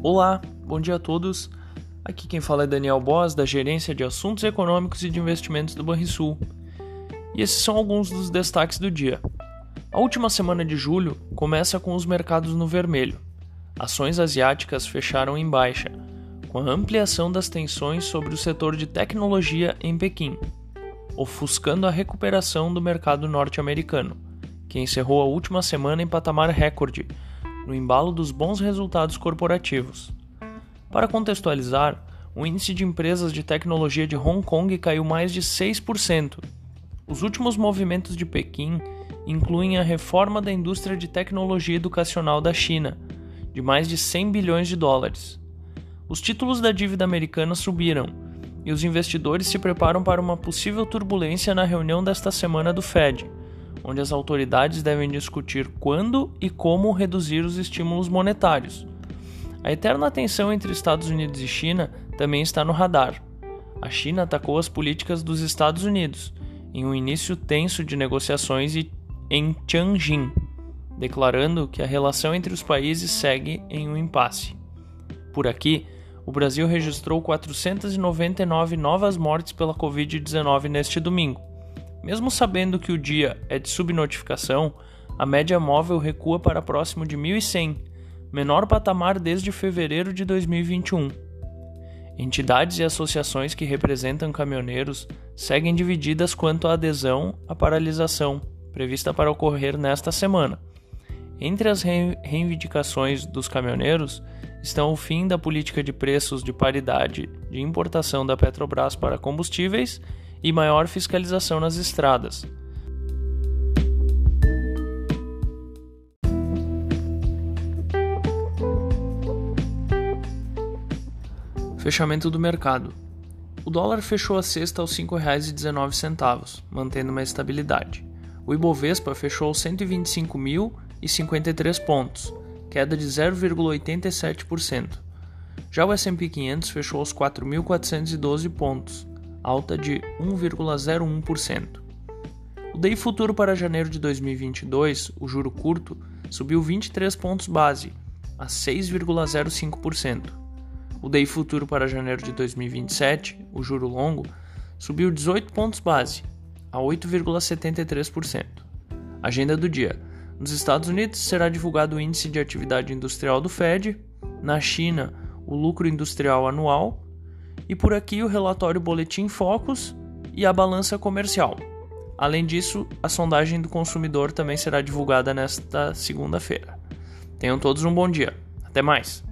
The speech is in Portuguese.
Olá, bom dia a todos. Aqui quem fala é Daniel Boas, da Gerência de Assuntos Econômicos e de Investimentos do Banrisul. E esses são alguns dos destaques do dia. A última semana de julho começa com os mercados no vermelho. Ações asiáticas fecharam em baixa, com a ampliação das tensões sobre o setor de tecnologia em Pequim, ofuscando a recuperação do mercado norte-americano, que encerrou a última semana em patamar recorde no embalo dos bons resultados corporativos. Para contextualizar, o índice de empresas de tecnologia de Hong Kong caiu mais de 6%. Os últimos movimentos de Pequim incluem a reforma da indústria de tecnologia educacional da China, de mais de 100 bilhões de dólares. Os títulos da dívida americana subiram e os investidores se preparam para uma possível turbulência na reunião desta semana do Fed onde as autoridades devem discutir quando e como reduzir os estímulos monetários. A eterna tensão entre Estados Unidos e China também está no radar. A China atacou as políticas dos Estados Unidos em um início tenso de negociações em Tianjin, declarando que a relação entre os países segue em um impasse. Por aqui, o Brasil registrou 499 novas mortes pela Covid-19 neste domingo, mesmo sabendo que o dia é de subnotificação, a média móvel recua para próximo de 1.100, menor patamar desde fevereiro de 2021. Entidades e associações que representam caminhoneiros seguem divididas quanto à adesão à paralisação, prevista para ocorrer nesta semana. Entre as reivindicações dos caminhoneiros estão o fim da política de preços de paridade de importação da Petrobras para combustíveis e maior fiscalização nas estradas. Fechamento do mercado. O dólar fechou a sexta aos R$ 5,19, mantendo uma estabilidade. O Ibovespa fechou aos 125.053 pontos, queda de 0,87%. Já o S&P 500 fechou aos 4.412 pontos, alta de 1,01%. O DI futuro para janeiro de 2022, o juro curto, subiu 23 pontos base, a 6,05%. O DI futuro para janeiro de 2027, o juro longo, subiu 18 pontos base, a 8,73%. Agenda do dia. Nos Estados Unidos será divulgado o índice de atividade industrial do Fed, na China, o lucro industrial anual e por aqui o relatório Boletim Focus e a balança comercial. Além disso, a sondagem do consumidor também será divulgada nesta segunda-feira. Tenham todos um bom dia. Até mais!